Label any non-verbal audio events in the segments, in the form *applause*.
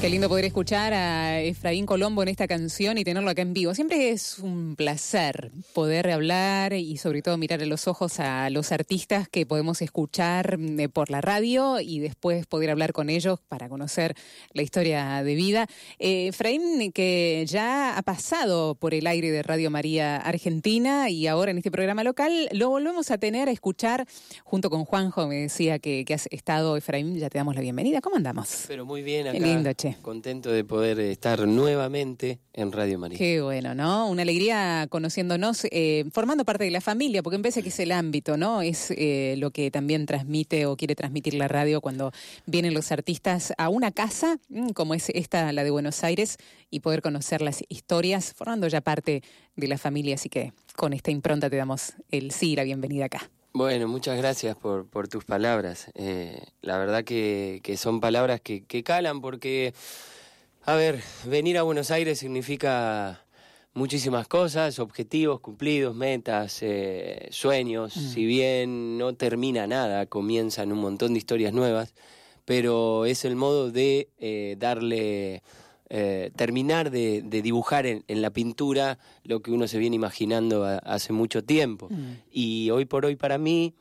Qué lindo poder escuchar a Efraín Colombo en esta canción y tenerlo acá en vivo. Siempre es un placer poder hablar y sobre todo mirar a los ojos a los artistas que podemos escuchar eh, por la radio y después poder hablar con ellos para conocer la historia de vida. Eh, Efraín, que ya ha pasado por el aire de Radio María Argentina y ahora en este programa local, lo volvemos a tener a escuchar junto con Juanjo. Me decía que, que has estado, Efraín, ya te damos la bienvenida. ¿Cómo andamos? Pero muy bien acá. Qué lindo, che. Contento de poder estar nuevamente en Radio María. Qué bueno, ¿no? Una alegría conociéndonos, eh, formando parte de la familia, porque parece que es el ámbito, ¿no? Es eh, lo que también transmite o quiere transmitir la radio cuando vienen los artistas a una casa, mm, como es esta, la de Buenos Aires, y poder conocer las historias, formando ya parte de la familia. Así que con esta impronta te damos el sí y la bienvenida acá. Bueno, muchas gracias por, por tus palabras. Eh, la verdad que, que son palabras que, que, calan porque, a ver, venir a Buenos Aires significa muchísimas cosas, objetivos cumplidos, metas, eh, sueños. Mm. Si bien no termina nada, comienzan un montón de historias nuevas, pero es el modo de eh, darle eh, terminar de, de dibujar en, en, la pintura lo que uno se viene imaginando a, hace mucho tiempo. Mm. Y hoy por hoy para mí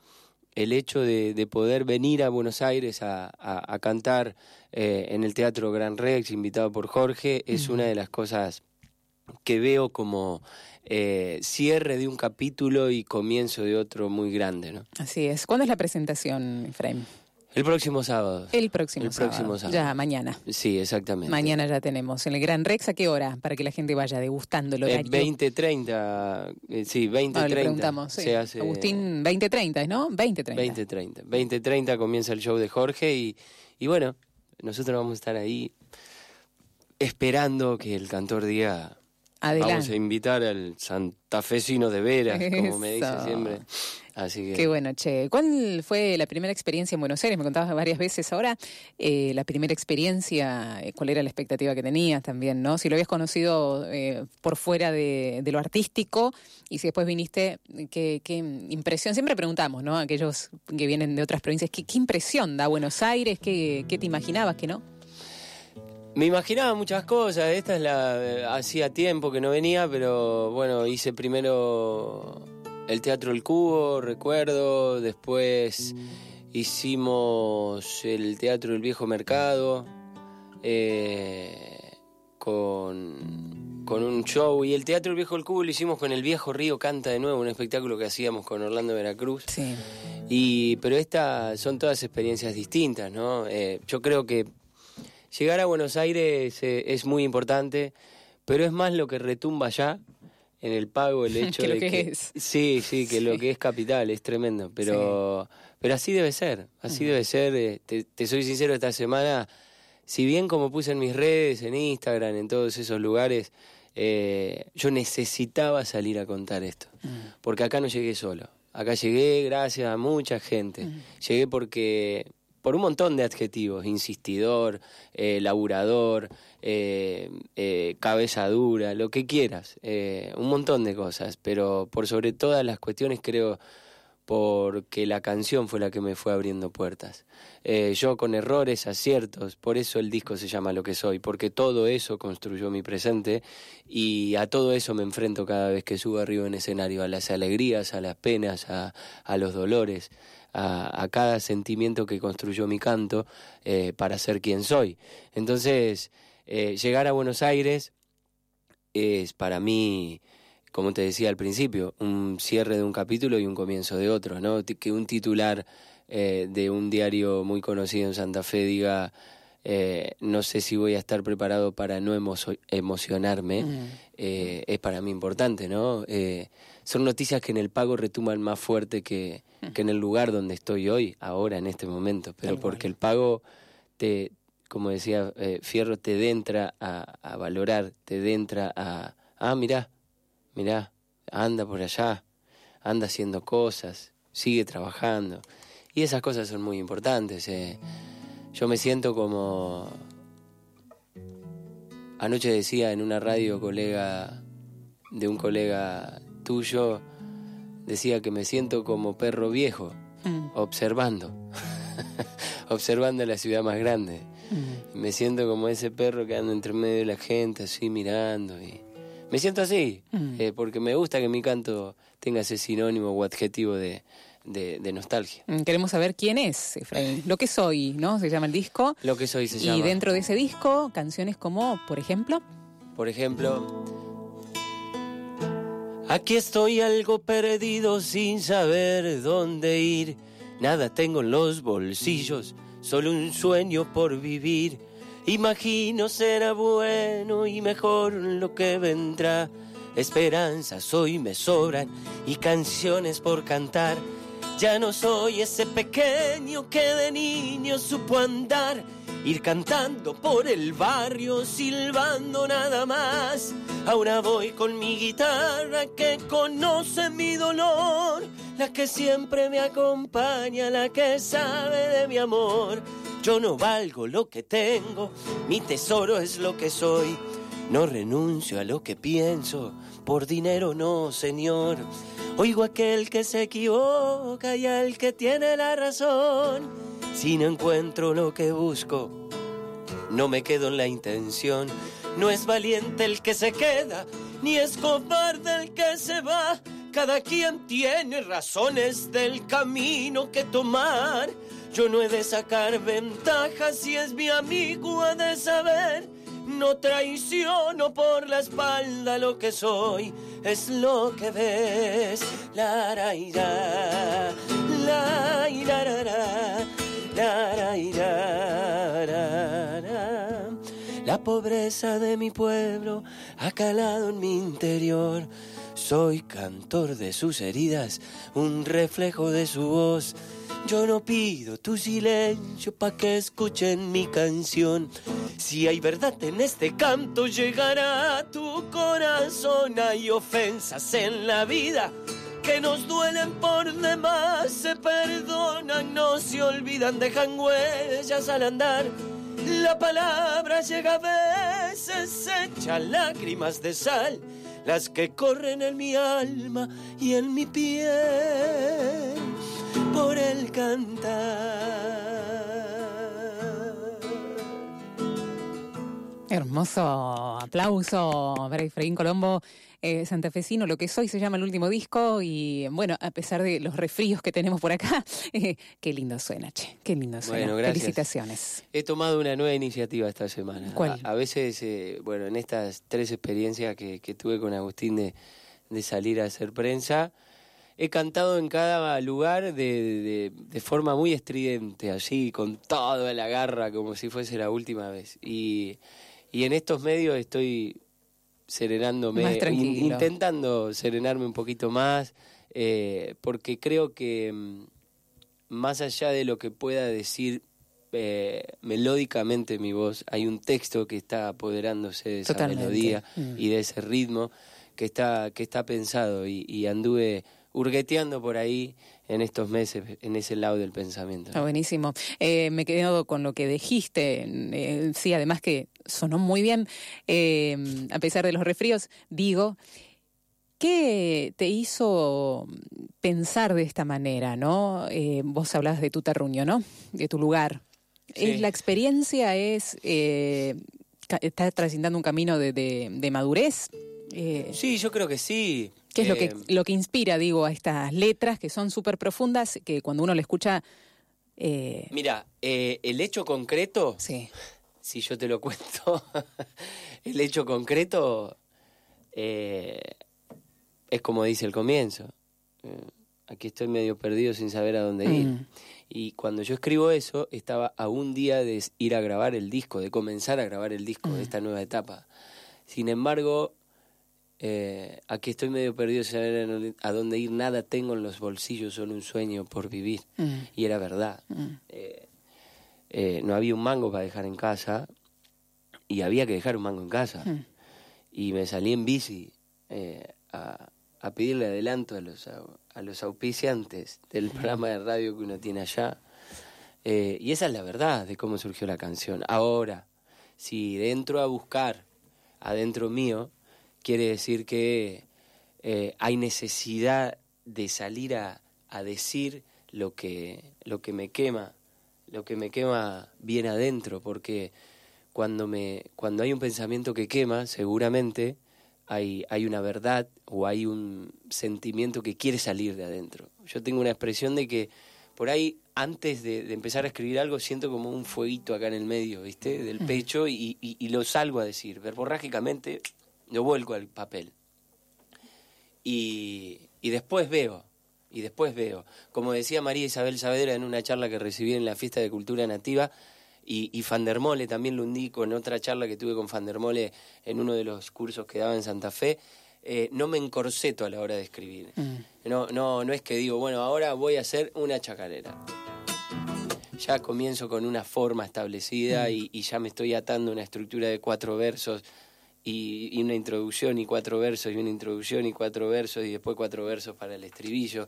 el hecho de, de poder venir a Buenos Aires a, a, a cantar eh, en el Teatro Gran Rex, invitado por Jorge, es mm. una de las cosas que veo como eh, cierre de un capítulo y comienzo de otro muy grande. ¿no? Así es. ¿Cuándo es la presentación, Frame? El próximo sábado. El próximo, el próximo sábado. Ya, mañana. Sí, exactamente. Mañana ya tenemos. En el Gran Rex, ¿a qué hora? Para que la gente vaya degustándolo. Eh, 20.30, eh, sí, 20.30. Ah, le preguntamos. Sí. Se hace... Agustín, 20.30, ¿no? 20.30. 20.30. 20.30 comienza el show de Jorge y, y bueno, nosotros vamos a estar ahí esperando que el cantor diga... Adelante. Vamos a invitar al santafesino de veras, como me dice siempre. Así que... Qué bueno, che. ¿Cuál fue la primera experiencia en Buenos Aires? Me contabas varias veces ahora. Eh, la primera experiencia, eh, ¿cuál era la expectativa que tenías también, no? Si lo habías conocido eh, por fuera de, de, lo artístico y si después viniste, ¿qué, qué impresión? Siempre preguntamos, ¿no? Aquellos que vienen de otras provincias, ¿qué, qué impresión da Buenos Aires? ¿Qué, ¿Qué te imaginabas que no? Me imaginaba muchas cosas, esta es la... hacía tiempo que no venía, pero bueno, hice primero el Teatro El Cubo, recuerdo, después hicimos el Teatro El Viejo Mercado, eh, con, con un show, y el Teatro El Viejo El Cubo lo hicimos con El Viejo Río Canta de Nuevo, un espectáculo que hacíamos con Orlando Veracruz. Sí. Y, pero estas son todas experiencias distintas, ¿no? Eh, yo creo que llegar a Buenos Aires eh, es muy importante, pero es más lo que retumba allá en el pago el *laughs* hecho que de lo que, que es. sí, sí, que Sí. lo que es capital es tremendo, pero sí. pero así debe ser, así debe ser. eh, Te, te soy sincero esta semana, si bien como puse en mis redes, en Instagram, en todos esos lugares, eh, yo necesitaba salir a contar esto, porque acá no llegué solo. Acá llegué gracias a mucha gente. Llegué porque por un montón de adjetivos, insistidor, eh, laburador, eh, eh, cabeza dura, lo que quieras, un montón de cosas, pero por sobre todas las cuestiones creo porque la canción fue la que me fue abriendo puertas. Yo con errores, aciertos, por eso el disco se llama Lo que soy, porque todo eso construyó mi presente y a todo eso me enfrento cada vez que subo arriba en escenario, a las alegrías, a las penas, a, a los dolores, a, cada sentimiento que construyó mi canto eh, para ser quien soy. Entonces, eh, llegar a Buenos Aires es para mí como te decía al principio, un cierre de un capítulo y un comienzo de otro, ¿no? Que un titular eh, de un diario muy conocido en Santa Fe diga, eh, no sé si voy a estar preparado para no emo emocionarme, mm. eh, es para mí importante, ¿no? Eh, son noticias que en el pago retumban más fuerte que, mm. que en el lugar donde estoy hoy, ahora, en este momento, pero Tal porque el pago te, como decía eh, Fierro, te dentra a, a valorar, te dentra a, ah, mirá, mirá, anda por allá, anda haciendo cosas, sigue trabajando. Y esas cosas son muy importantes. Eh. Yo me siento como... Anoche decía en una radio colega de un colega tuyo, decía que me siento como perro viejo, mm. observando, *laughs* observando la ciudad más grande. Mm. Me siento como ese perro que anda entre medio de la gente, así mirando. y Me siento así, mm. eh, porque me gusta que mi canto tenga ese sinónimo o adjetivo de, de, nostalgia. Mm, queremos saber quién es Efraín. Lo que soy, ¿no? Se llama el disco. Lo que soy se llama. Y dentro de ese disco, canciones como, por ejemplo. Por ejemplo. Aquí estoy algo perdido sin saber dónde ir. Nada tengo en los bolsillos, solo un sueño por vivir. Imagino será bueno y mejor lo que vendrá. Esperanzas hoy me sobran y canciones por cantar. Ya no soy ese pequeño que de niño supo andar, ir cantando por el barrio, silbando nada más. Ahora voy con mi guitarra que conoce mi dolor, la que siempre me acompaña, la que sabe de mi amor. Yo no valgo lo que tengo, mi tesoro es lo que soy. No renuncio a lo que pienso, por dinero no, Señor. Oigo aquel que se equivoca y al que tiene la razón. Si no encuentro lo que busco, no me quedo en la intención. No es valiente el que se queda, ni es cobarde el que se va. Cada quien tiene razones del camino que tomar. Yo no he de sacar ventaja si es mi amigo, ha de saber no traiciono por la espalda lo que soy, es lo que ves. La ra la la la La pobreza de mi pueblo ha calado en mi interior. Soy cantor de sus heridas, un reflejo de su voz. Yo no pido tu silencio pa' que escuchen mi canción. Si hay verdad en este canto, llegará a tu corazón. Hay ofensas en la vida que nos duelen por demás. Se perdonan, no se olvidan, dejan huellas al andar. La palabra llega a veces, echa lágrimas de sal, las que corren en mi alma y en mi piel por el cantar. Hermoso aplauso para Efraín Colombo, eh, santafesino, lo que soy, se llama el último disco y bueno, a pesar de los resfríos que tenemos por acá, *laughs* eh, qué lindo suena, che, qué lindo suena. Felicitaciones. He tomado una nueva iniciativa esta semana. ¿Cuál? A, veces, eh, bueno, en estas tres experiencias que, tuve con Agustín de, de salir a hacer prensa, he cantado en cada lugar de, de, forma muy estridente, así, con toda la garra, como si fuese la última vez. Y, y en estos medios estoy serenándome, intentando serenarme un poquito más, eh, porque creo que mm, más allá de lo que pueda decir eh, melódicamente mi voz, hay un texto que está apoderándose de esa melodía mm. y de ese ritmo que está, que está pensado y anduve hurgueteando por ahí en estos meses, en ese lado del pensamiento. Está buenísimo. Eh, me quedo con lo que dijiste. Eh, sí, además que sonó muy bien, eh, a pesar de los resfríos, digo. ¿Qué te hizo pensar de esta manera, no? vos hablabas de tu terruño, ¿no? De tu lugar. ¿La experiencia es... ¿Estás transitando un camino de, de madurez? sí, yo creo que sí. ¿Qué es lo que, eh, lo que inspira, digo, a estas letras que son súper profundas, que cuando uno le escucha... Eh... Mira, eh, el hecho concreto, sí. si yo te lo cuento, *laughs* el hecho concreto eh, es como dice el comienzo. aquí estoy medio perdido sin saber a dónde ir. Mm. Y cuando yo escribo eso, estaba a un día de ir a grabar el disco, de comenzar a grabar el disco de mm. esta nueva etapa. Sin embargo, eh, aquí estoy medio perdido sin saber a dónde ir, nada tengo en los bolsillos, solo un sueño por vivir. Mm. Y era verdad. Mm. Eh, eh, no había un mango para dejar en casa y había que dejar un mango en casa. Mm. Y me salí en bici a, a, pedirle adelanto a los, a, los auspiciantes del programa de radio que uno tiene allá. y esa es la verdad de cómo surgió la canción. Ahora, si dentro a buscar adentro mío, quiere decir que eh, hay necesidad de salir a, decir lo que, lo que me quema lo que me quema viene adentro, porque cuando, me, cuando hay un pensamiento que quema, seguramente hay, hay una verdad o hay un sentimiento que quiere salir de adentro. Yo tengo una expresión de que por ahí, antes de, empezar a escribir algo, siento como un fueguito acá en el medio, ¿viste? Del pecho y, y, lo salgo a decir. Verborrágicamente lo vuelco al papel. Y, y después veo, y después veo. Como decía María Isabel Saavedra en una charla que recibí en la Fiesta de Cultura Nativa, y, y Fandermole también lo indico en otra charla que tuve con Fandermole en uno de los cursos que daba en Santa Fe, eh, no me encorseto a la hora de escribir. Mm. No, no, no es que digo, bueno, ahora voy a hacer una chacarera. Ya comienzo con una forma establecida mm. y, ya me estoy atando una estructura de cuatro versos y, y, una introducción y cuatro versos y una introducción y cuatro versos y después cuatro versos para el estribillo.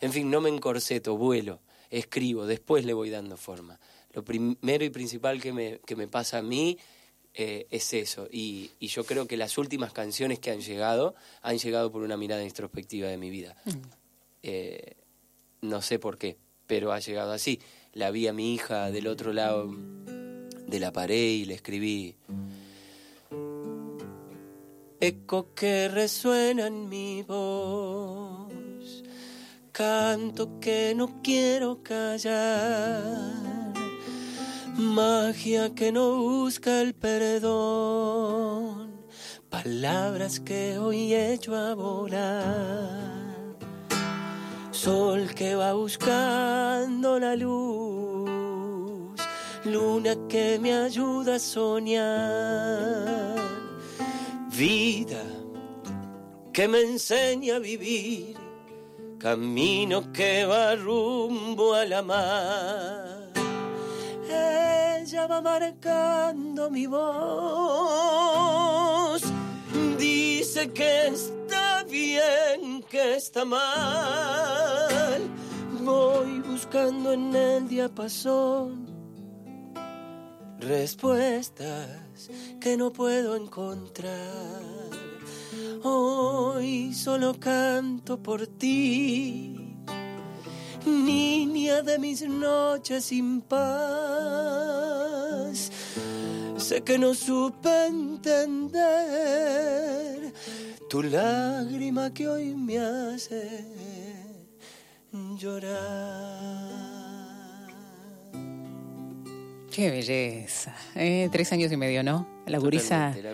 En fin, no me encorseto, vuelo, escribo, después le voy dando forma lo primero y principal que me, que me pasa a mí eh, es eso. Y, y, yo creo que las últimas canciones que han llegado han llegado por una mirada introspectiva de mi vida. Mm. Eh, no sé por qué, pero ha llegado así. La vi a mi hija del otro lado de la pared y le escribí. Eco que resuena en mi voz, canto que no quiero callar. Magia que no busca el perdón, palabras que hoy he hecho a volar, sol que va buscando la luz, luna que me ayuda a soñar, vida que me enseña a vivir, camino que va rumbo a la mar ella va marcando mi voz. Dice que está bien, que está mal. Voy buscando en el diapasón respuestas que no puedo encontrar. Hoy solo canto por ti niña de mis noches sin paz. Sé que no supe entender tu lágrima que hoy me hace llorar. Qué belleza. Eh, tres años y medio, ¿no? La gurisa. La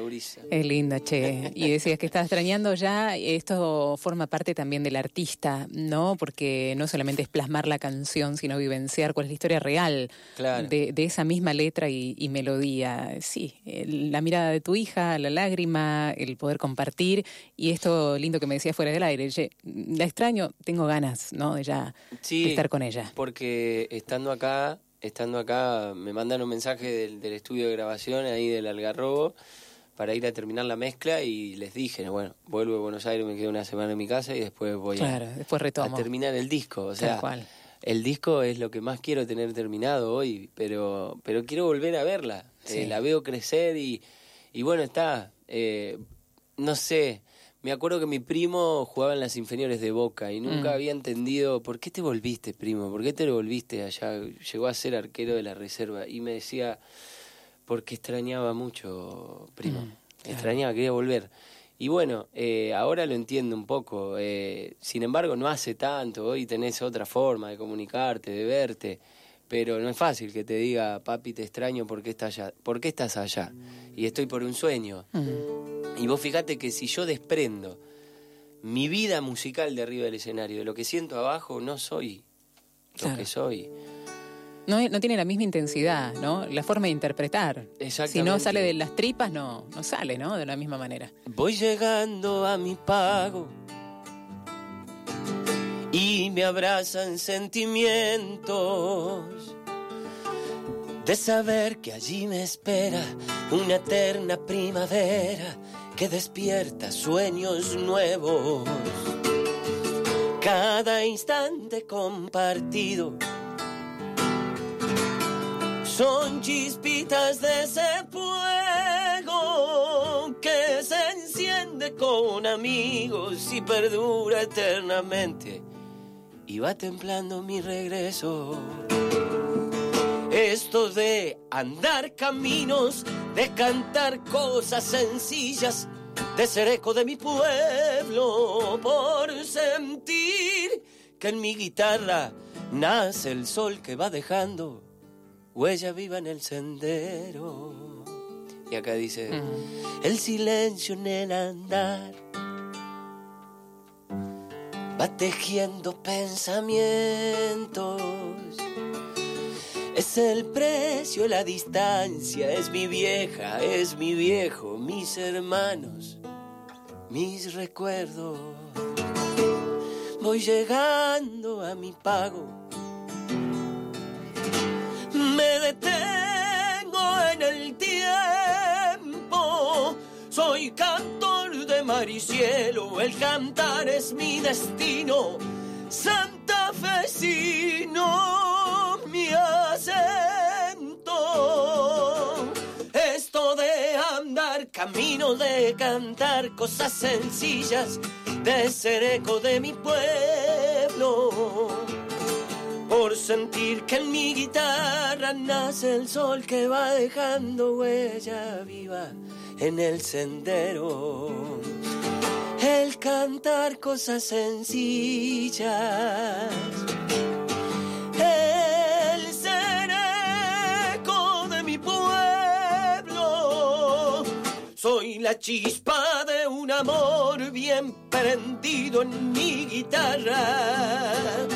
Es linda, che. Y decías que estás extrañando ya. Esto forma parte también del artista, ¿no? Porque no solamente es plasmar la canción, sino vivenciar cuál es la historia real de, esa misma letra y, melodía. Sí, la mirada de tu hija, la lágrima, el poder compartir. Y esto lindo que me decías fuera del aire. la extraño, tengo ganas, ¿no? De ya estar con ella. Porque estando acá estando acá, me mandan un mensaje del, estudio de grabación ahí del Algarrobo para ir a terminar la mezcla y les dije, bueno, vuelvo a Buenos Aires, me quedo una semana en mi casa y después voy a, después a terminar el disco. O sea, el disco es lo que más quiero tener terminado hoy, pero, pero quiero volver a verla. Eh, la veo crecer y, y bueno, está, eh, no sé, me acuerdo que mi primo jugaba en las inferiores de Boca y nunca mm. había entendido por qué te volviste, primo, por qué te volviste allá. Llegó a ser arquero de la reserva y me decía, porque extrañaba mucho, primo. Mm, extrañaba, quería volver. Y bueno, eh, ahora lo entiendo un poco. Eh, sin embargo, no hace tanto. Hoy tenés otra forma de comunicarte, de verte. Pero no es fácil que te diga, papi, te extraño porque estás allá. ¿Por qué estás allá? Y estoy por un sueño. Mm. Y vos fíjate que si yo desprendo mi vida musical de arriba del escenario, de lo que siento abajo, no soy lo que soy. No, no, tiene la misma intensidad, ¿no? La forma de interpretar. Si no sale de las tripas, no, no sale, ¿no? De la misma manera. Voy llegando a mi pago y me abrazan sentimientos de saber que allí me espera una eterna primavera que despierta sueños nuevos. Cada instante compartido son chispitas de ese fuego que se enciende con amigos y perdura eternamente y va templando mi regreso. Esto de andar caminos, de cantar cosas sencillas, de ser eco de mi pueblo, por sentir que en mi guitarra nace el sol que va dejando huella viva en el sendero. Y acá dice, el silencio en el andar va tejiendo pensamientos. Es el precio, la distancia, es mi vieja, es mi viejo, mis hermanos, mis recuerdos. Voy llegando a mi pago. Me detengo en el tiempo. Soy cantor de y cielo. El cantar es mi destino. Santa Fecino, mi acento. Esto de andar camino, de cantar cosas sencillas de ser eco de mi pueblo. Por sentir que en mi guitarra nace el sol que va dejando huella viva en el sendero. El cantar cosas sencillas. El ser eco de mi pueblo. Soy la chispa de un amor bien prendido en mi guitarra.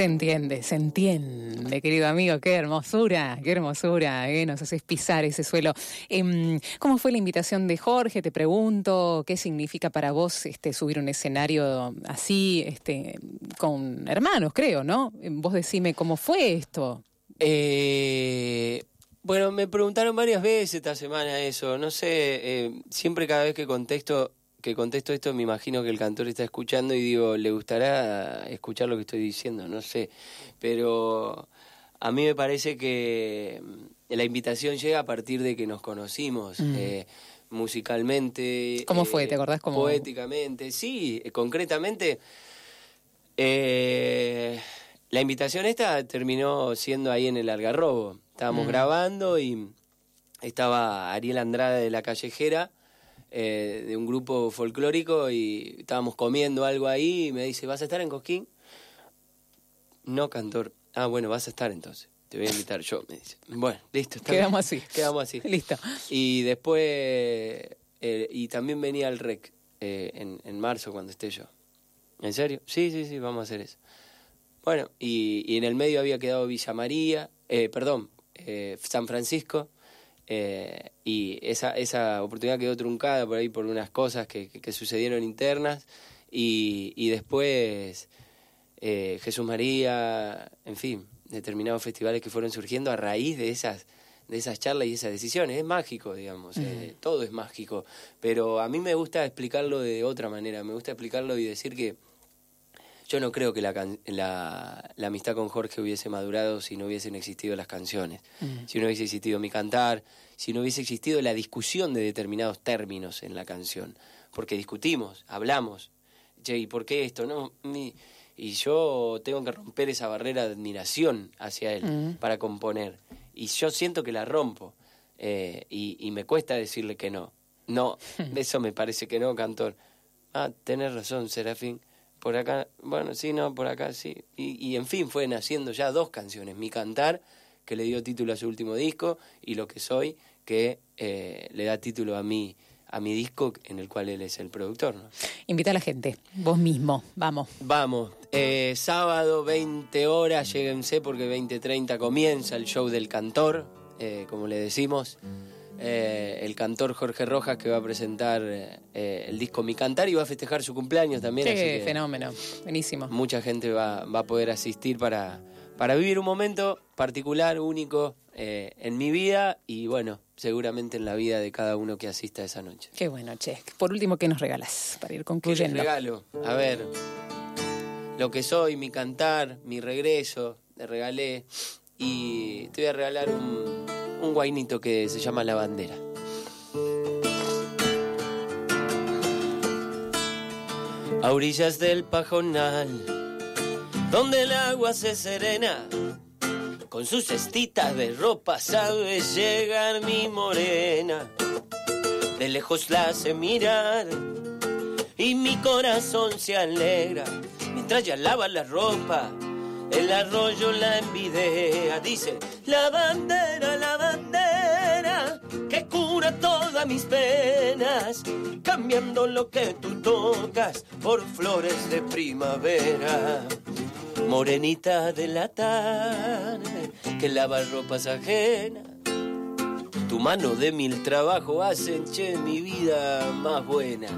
Se entiende, se entiende, querido amigo. Qué hermosura, qué hermosura. ¿eh? Nos haces pisar ese suelo. Em, ¿Cómo fue la invitación de Jorge? Te pregunto, ¿qué significa para vos este, subir un escenario así, este, con hermanos, creo, ¿no? Em, Vos decime cómo fue esto. Eh, bueno, me preguntaron varias veces esta semana eso. No sé, eh, siempre cada vez que contesto, que contesto esto me imagino que el cantor está escuchando y digo, ¿le gustará escuchar lo que estoy diciendo? No sé. Pero a mí me parece que mm, la invitación llega a partir de que nos conocimos. Mm. eh, musicalmente. ¿Cómo fue? eh, ¿Te acordás cómo- Poéticamente, sí, eh, concretamente. Eh, la invitación esta terminó siendo ahí en el Algarrobo. Estábamos Mm. grabando y estaba Ariel Andrade de La Callejera, eh, de un grupo folclórico, y estábamos comiendo algo ahí y me dice, ¿vas a estar en Cosquín? No, cantor. Ah, bueno, vas a estar entonces. Te voy a invitar yo, me dice. Bueno, listo. está bien. Quedamos así. Quedamos así. *laughs* Listo. Y después, eh, y también venía el REC eh, en, en marzo cuando esté yo. ¿En serio? Sí, sí, sí, vamos a hacer eso. Bueno, y, y en el medio había quedado Villa María, eh, perdón, eh, San Francisco, eh, y esa, esa oportunidad quedó truncada por ahí por unas cosas que, que- que sucedieron internas, y, y después eh, Jesús María, en fin, determinados festivales que fueron surgiendo a raíz de esas de esas charlas y esas decisiones. Es mágico, digamos, eh, todo es mágico, pero a mí me gusta explicarlo de otra manera, me gusta explicarlo y decir que yo no creo que la, la, la amistad con Jorge hubiese madurado si no hubiesen existido las canciones, si no hubiese existido mi cantar, si no hubiese existido la discusión de determinados términos en la canción. Porque discutimos, hablamos. Che, ¿y por qué esto? No, mi- y yo tengo que romper esa barrera de admiración hacia él Mm. para componer. Y yo siento que la rompo. eh, y, y me cuesta decirle que no. No, *laughs* eso me parece que no, cantor. Ah, tenés razón, Serafín. Por acá, bueno, sí, no, por acá sí. Y, y en fin, fue naciendo ya dos canciones. Mi cantar, que le dio título a su último disco, y Lo que soy, que eh, le da título a mi, a mi disco, en el cual él es el productor. ¿no? Invita a la gente, vos mismo, vamos. Vamos, eh, sábado 20 horas, lléguense porque 20.30 comienza el show del cantor, eh, como le decimos. Eh, el cantor Jorge Rojas que va a presentar eh, el disco Mi Cantar y va a festejar su cumpleaños también. así Qué que fenómeno, buenísimo. mucha gente va, va a poder asistir para, para vivir un momento particular, único eh, en mi vida y bueno, seguramente en la vida de cada uno que asista esa noche. Qué bueno, che. Por último, ¿qué nos regalas para ir ¿Qué concluyendo? regalo? A ver, lo que soy, mi cantar, mi regreso, le regalé. Y te voy a regalar un, un guainito que se llama La Bandera. A orillas del pajonal, donde el agua se serena, con sus cestitas de ropa sabe llegar mi morena. De lejos la hace mirar y mi corazón se alegra mientras ya lava la ropa. El arroyo la envidia, dice la bandera, la bandera que cura todas mis penas, cambiando lo que tú tocas por flores de primavera. Morenita de la tarde que lava ropas ajenas tu mano de mil trabajo hacen, che, mi vida más buena.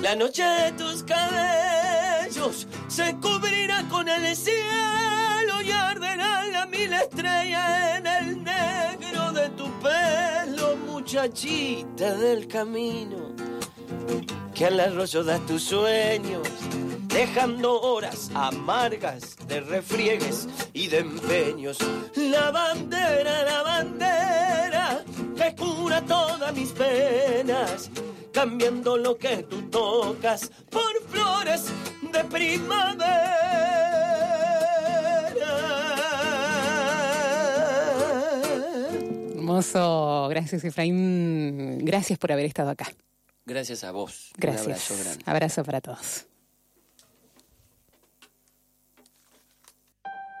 La noche de tus cabellos se cubrirá con el cielo y arderán las mil estrellas en el negro de tu pelo, muchachita del camino, que al arroyo das tus sueños dejando horas amargas de refriegues y de empeños. La bandera, la bandera que cura todas mis penas, cambiando lo que tú tocas por flores de primavera. Hermoso, gracias Efraín, gracias por haber estado acá. Gracias a vos. Gracias. Un abrazo grande. Abrazo para todos.